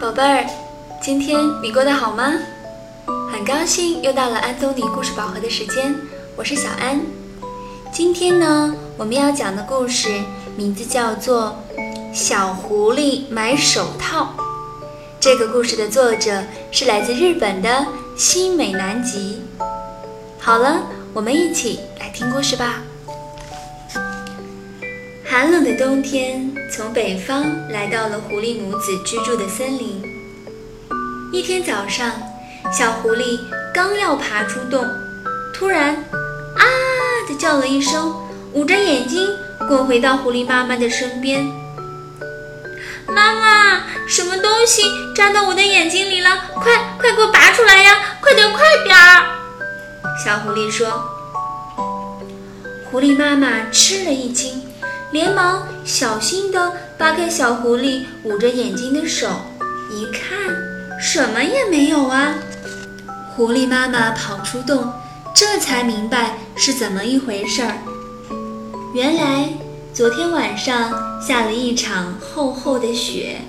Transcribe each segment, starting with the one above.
宝贝儿，今天你过得好吗？很高兴又到了安东尼故事宝盒的时间，我是小安。今天呢，我们要讲的故事名字叫做《小狐狸买手套》。这个故事的作者是来自日本的新美南吉。好了，我们一起来听故事吧。寒冷的冬天从北方来到了狐狸母子居住的森林。一天早上，小狐狸刚要爬出洞，突然“啊”的叫了一声，捂着眼睛滚回到狐狸妈妈的身边。妈妈，什么东西扎到我的眼睛里了？快快给我拔出来呀！快点快点儿！小狐狸说。狐狸妈妈吃了一惊。连忙小心地扒开小狐狸捂着眼睛的手，一看，什么也没有啊！狐狸妈妈跑出洞，这才明白是怎么一回事儿。原来昨天晚上下了一场厚厚的雪，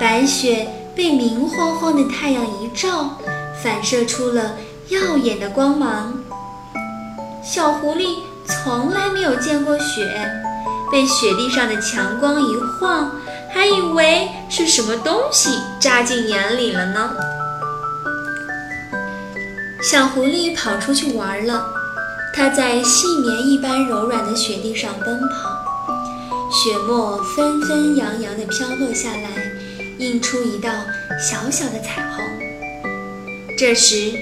白雪被明晃晃的太阳一照，反射出了耀眼的光芒。小狐狸。从来没有见过雪，被雪地上的强光一晃，还以为是什么东西扎进眼里了呢。小狐狸跑出去玩了，它在细绵一般柔软的雪地上奔跑，雪沫纷纷扬扬地飘落下来，映出一道小小的彩虹。这时，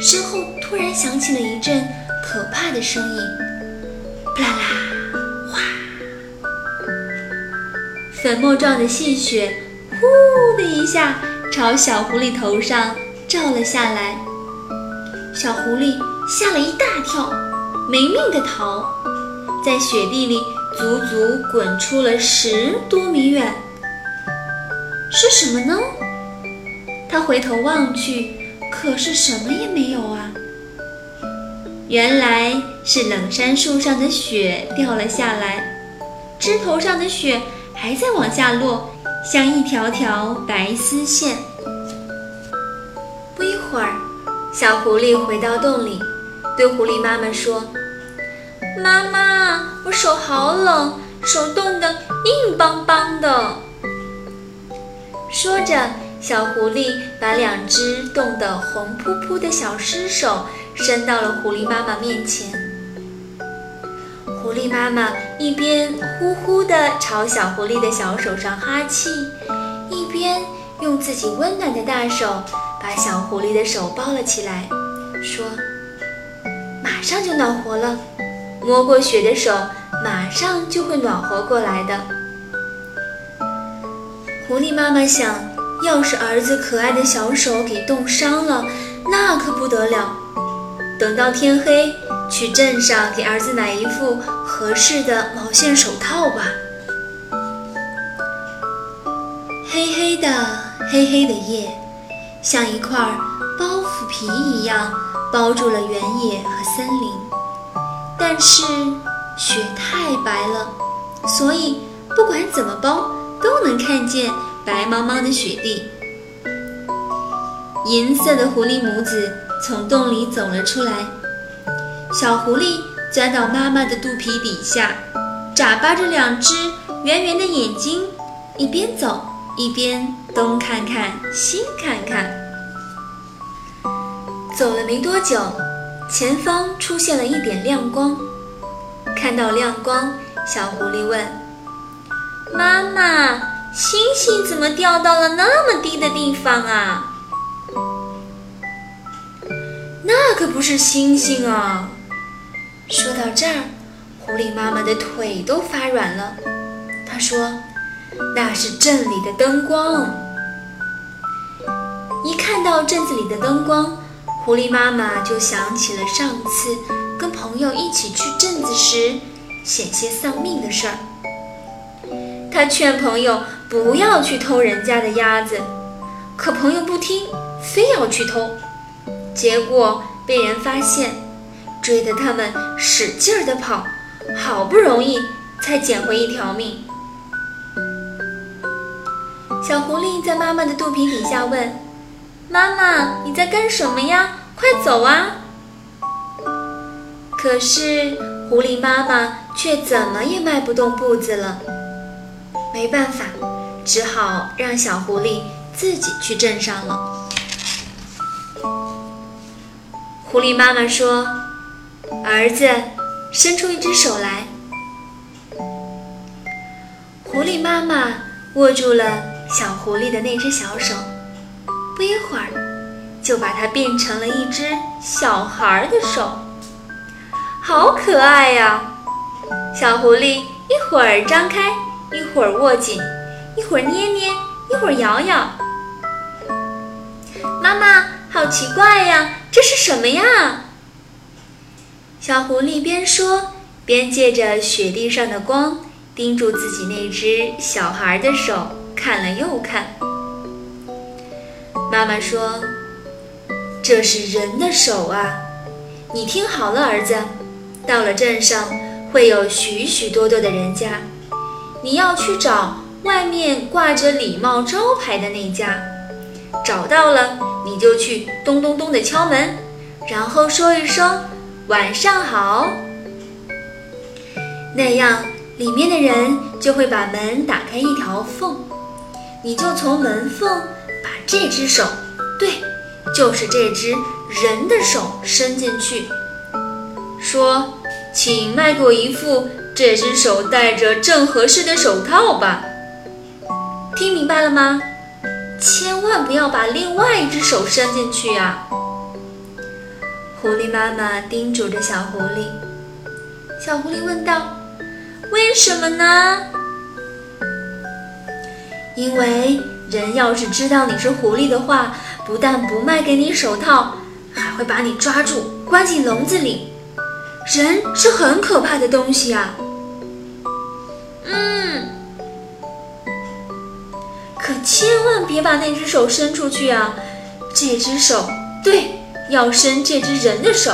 身后突然响起了一阵可怕的声音。啦啦，哗！粉末状的细雪，呼的一下朝小狐狸头上照了下来。小狐狸吓了一大跳，没命的逃，在雪地里足足滚出了十多米远。是什么呢？他回头望去，可是什么也没有啊。原来是冷杉树上的雪掉了下来，枝头上的雪还在往下落，像一条条白丝线。不一会儿，小狐狸回到洞里，对狐狸妈妈说：“妈妈，我手好冷，手冻得硬邦邦的。”说着，小狐狸把两只冻得红扑扑的小尸手。伸到了狐狸妈妈面前，狐狸妈妈一边呼呼地朝小狐狸的小手上哈气，一边用自己温暖的大手把小狐狸的手包了起来，说：“马上就暖和了，摸过雪的手马上就会暖和过来的。”狐狸妈妈想，要是儿子可爱的小手给冻伤了，那可不得了。等到天黑，去镇上给儿子买一副合适的毛线手套吧。黑黑的，黑黑的夜，像一块包袱皮一样包住了原野和森林。但是雪太白了，所以不管怎么包，都能看见白茫茫的雪地。银色的狐狸母子。从洞里走了出来，小狐狸钻到妈妈的肚皮底下，眨巴着两只圆圆的眼睛，一边走一边东看看西看看。走了没多久，前方出现了一点亮光。看到亮光，小狐狸问：“妈妈，星星怎么掉到了那么低的地方啊？”那可不是星星啊！说到这儿，狐狸妈妈的腿都发软了。她说：“那是镇里的灯光。”一看到镇子里的灯光，狐狸妈妈就想起了上次跟朋友一起去镇子时险些丧命的事儿。她劝朋友不要去偷人家的鸭子，可朋友不听，非要去偷。结果被人发现，追得他们使劲儿地跑，好不容易才捡回一条命。小狐狸在妈妈的肚皮底下问：“妈妈，你在干什么呀？快走啊！”可是狐狸妈妈却怎么也迈不动步子了。没办法，只好让小狐狸自己去镇上了。狐狸妈妈说：“儿子，伸出一只手来。”狐狸妈妈握住了小狐狸的那只小手，不一会儿，就把它变成了一只小孩的手，好可爱呀！小狐狸一会儿张开，一会儿握紧，一会儿捏捏，一会儿摇摇。妈妈，好奇怪呀，这是什么呀？小狐狸边说边借着雪地上的光。盯住自己那只小孩的手，看了又看。妈妈说：“这是人的手啊！你听好了，儿子，到了镇上会有许许多多的人家，你要去找外面挂着礼貌招牌的那家。找到了，你就去咚咚咚的敲门，然后说一声‘晚上好’，那样。”里面的人就会把门打开一条缝，你就从门缝把这只手，对，就是这只人的手伸进去，说：“请卖给我一副这只手戴着正合适的手套吧。”听明白了吗？千万不要把另外一只手伸进去啊！狐狸妈妈叮嘱着小狐狸。小狐狸问道。为什么呢？因为人要是知道你是狐狸的话，不但不卖给你手套，还会把你抓住关进笼子里。人是很可怕的东西啊。嗯，可千万别把那只手伸出去啊！这只手，对，要伸这只人的手。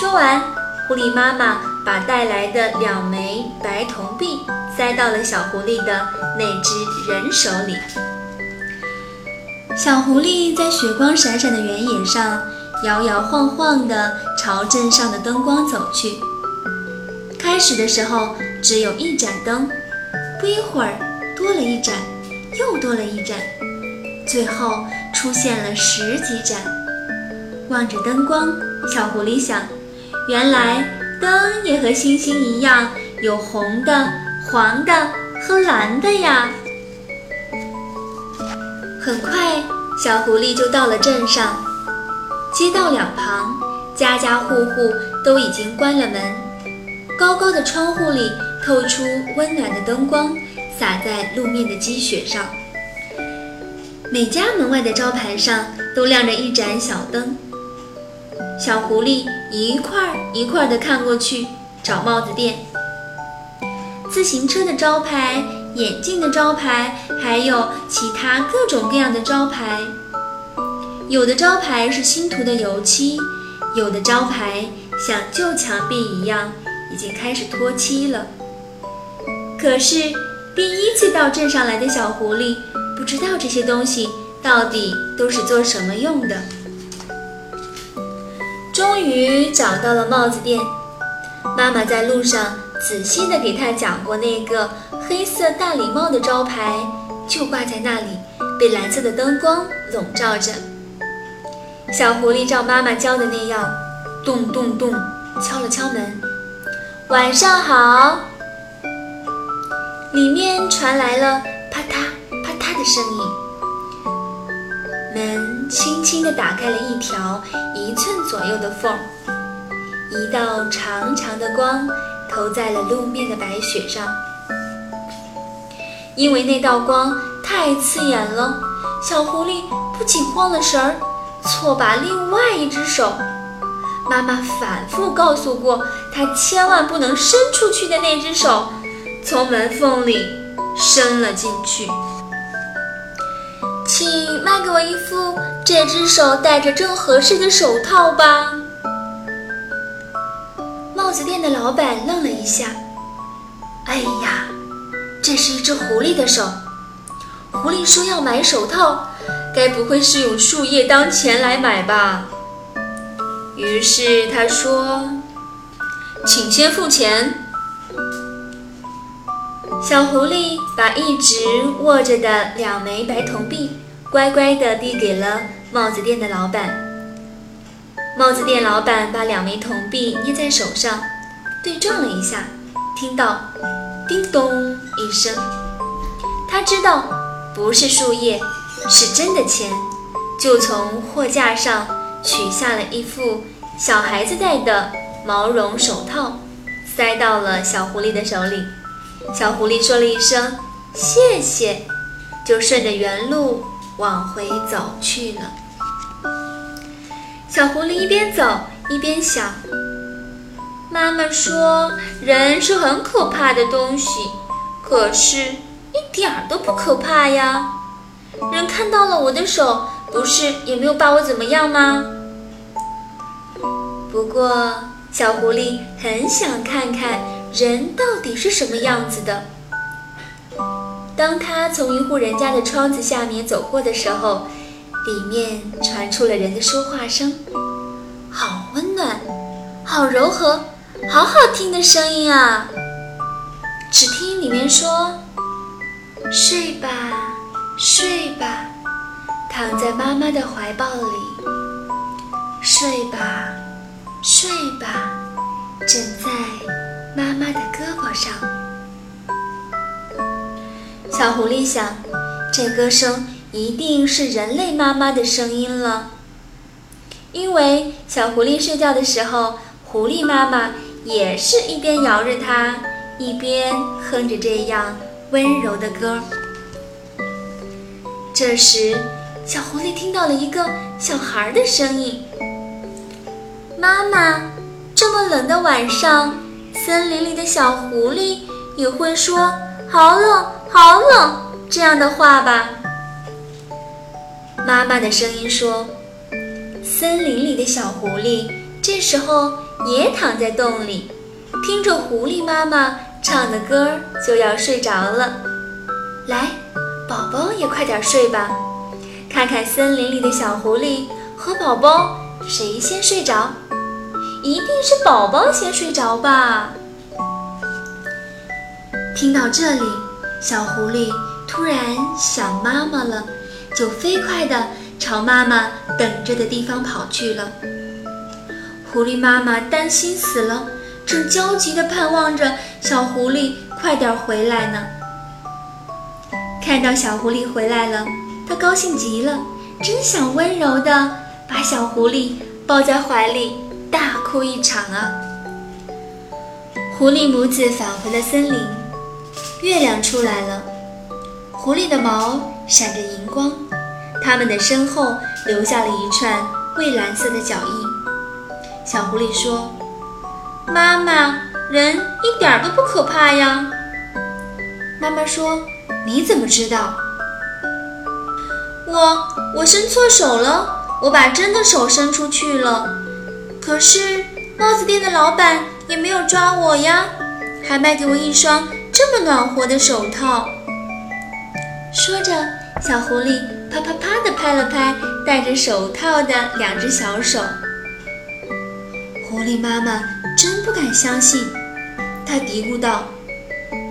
说完，狐狸妈妈。把带来的两枚白铜币塞到了小狐狸的那只人手里。小狐狸在雪光闪闪的原野上摇摇晃晃地朝镇上的灯光走去。开始的时候只有一盏灯，不一会儿多了一盏，又多了一盏，最后出现了十几盏。望着灯光，小狐狸想：原来。灯也和星星一样，有红的、黄的和蓝的呀。很快，小狐狸就到了镇上。街道两旁，家家户户都已经关了门。高高的窗户里透出温暖的灯光，洒在路面的积雪上。每家门外的招牌上都亮着一盏小灯。小狐狸一块一块地看过去，找帽子店、自行车的招牌、眼镜的招牌，还有其他各种各样的招牌。有的招牌是新涂的油漆，有的招牌像旧墙壁一样，已经开始脱漆了。可是第一次到镇上来的小狐狸，不知道这些东西到底都是做什么用的。终于找到了帽子店，妈妈在路上仔细地给他讲过那个黑色大礼帽的招牌，就挂在那里，被蓝色的灯光笼罩着。小狐狸照妈妈教的那样，咚咚咚敲了敲门，晚上好。里面传来了啪嗒声音。门轻轻地打开了一条一寸左右的缝，一道长长的光投在了路面的白雪上。因为那道光太刺眼了，小狐狸不仅慌了神儿，错把另外一只手，妈妈反复告诉过他千万不能伸出去的那只手，从门缝里伸了进去。请卖给我一副这只手戴着正合适的手套吧。帽子店的老板愣了一下，哎呀，这是一只狐狸的手，狐狸说要买手套，该不会是用树叶当钱来买吧？于是他说：“请先付钱。”小狐狸把一直握着的两枚白铜币乖乖地递给了帽子店的老板。帽子店老板把两枚铜币捏在手上，对撞了一下，听到“叮咚”一声，他知道不是树叶，是真的钱，就从货架上取下了一副小孩子戴的毛绒手套，塞到了小狐狸的手里。小狐狸说了一声“谢谢”，就顺着原路往回走去了。小狐狸一边走一边想：“妈妈说人是很可怕的东西，可是一点儿都不可怕呀。人看到了我的手，不是也没有把我怎么样吗？”不过，小狐狸很想看看人到底是什么样子的。当他从一户人家的窗子下面走过的时候，里面传出了人的说话声，好温暖，好柔和，好好听的声音啊！只听里面说：“睡吧，睡吧，躺在妈妈的怀抱里。睡吧，睡吧，枕在妈妈的胳膊上。”小狐狸想，这歌声。一定是人类妈妈的声音了，因为小狐狸睡觉的时候，狐狸妈妈也是一边摇着它，一边哼着这样温柔的歌。这时，小狐狸听到了一个小孩的声音：“妈妈，这么冷的晚上，森林里的小狐狸也会说‘好冷，好冷’这样的话吧？”妈妈的声音说：“森林里的小狐狸这时候也躺在洞里，听着狐狸妈妈唱的歌就要睡着了。来，宝宝也快点睡吧，看看森林里的小狐狸和宝宝谁先睡着？一定是宝宝先睡着吧。”听到这里，小狐狸突然想妈妈了。就飞快地朝妈妈等着的地方跑去了。狐狸妈妈担心死了，正焦急地盼望着小狐狸快点回来呢。看到小狐狸回来了，它高兴极了，真想温柔地把小狐狸抱在怀里大哭一场啊！狐狸母子返回了森林，月亮出来了，狐狸的毛。闪着银光，它们的身后留下了一串蔚蓝色的脚印。小狐狸说：“妈妈，人一点都不可怕呀。”妈妈说：“你怎么知道？”我我伸错手了，我把真的手伸出去了，可是帽子店的老板也没有抓我呀，还卖给我一双这么暖和的手套。说着，小狐狸啪啪啪地拍了拍戴着手套的两只小手。狐狸妈妈真不敢相信，她嘀咕道：“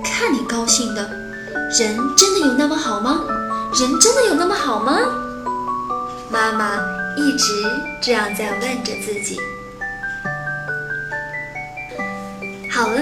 看你高兴的，人真的有那么好吗？人真的有那么好吗？”妈妈一直这样在问着自己。好了，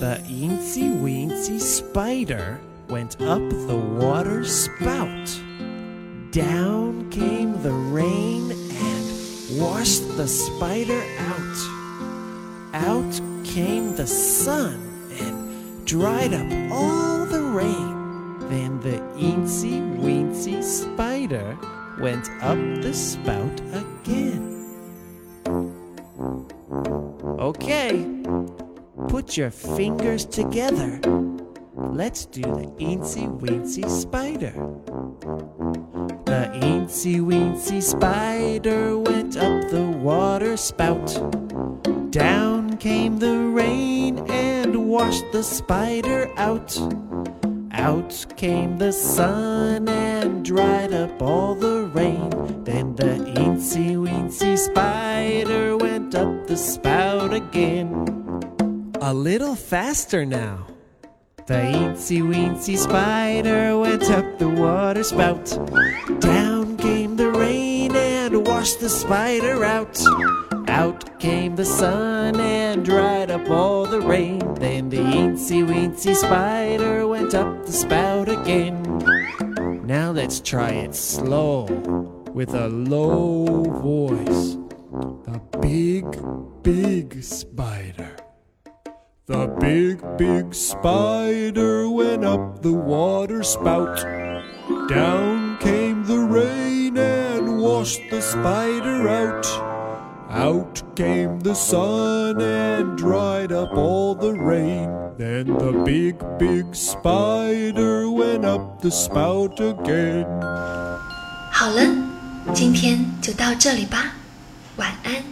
The eensy weensy spider went up the water spout. Down came the rain and washed the spider out. Out came the sun and dried up all the rain. Then the eensy weensy spider went up the spout again. Okay, put your fingers together. Let's do the eensy weensy spider. The eensy weensy spider went up the water spout. Down came the rain and washed the spider out. Out came the sun and dried up all the rain. Then the eensy weensy spider went up the spout again. A little faster now. The eensy weensy spider went up the water spout. Down came the rain and washed the spider out. Out came the sun and dried up all the rain. Then the eensy weensy spider went up the spout again. Now let's try it slow with a low voice. The big, big spider. The big, big spider went up the water spout. Down came the rain and washed the spider out. Out came the sun and dried up all the rain. Then the big, big spider went up the spout again. 好了，今天就到这里吧，晚安。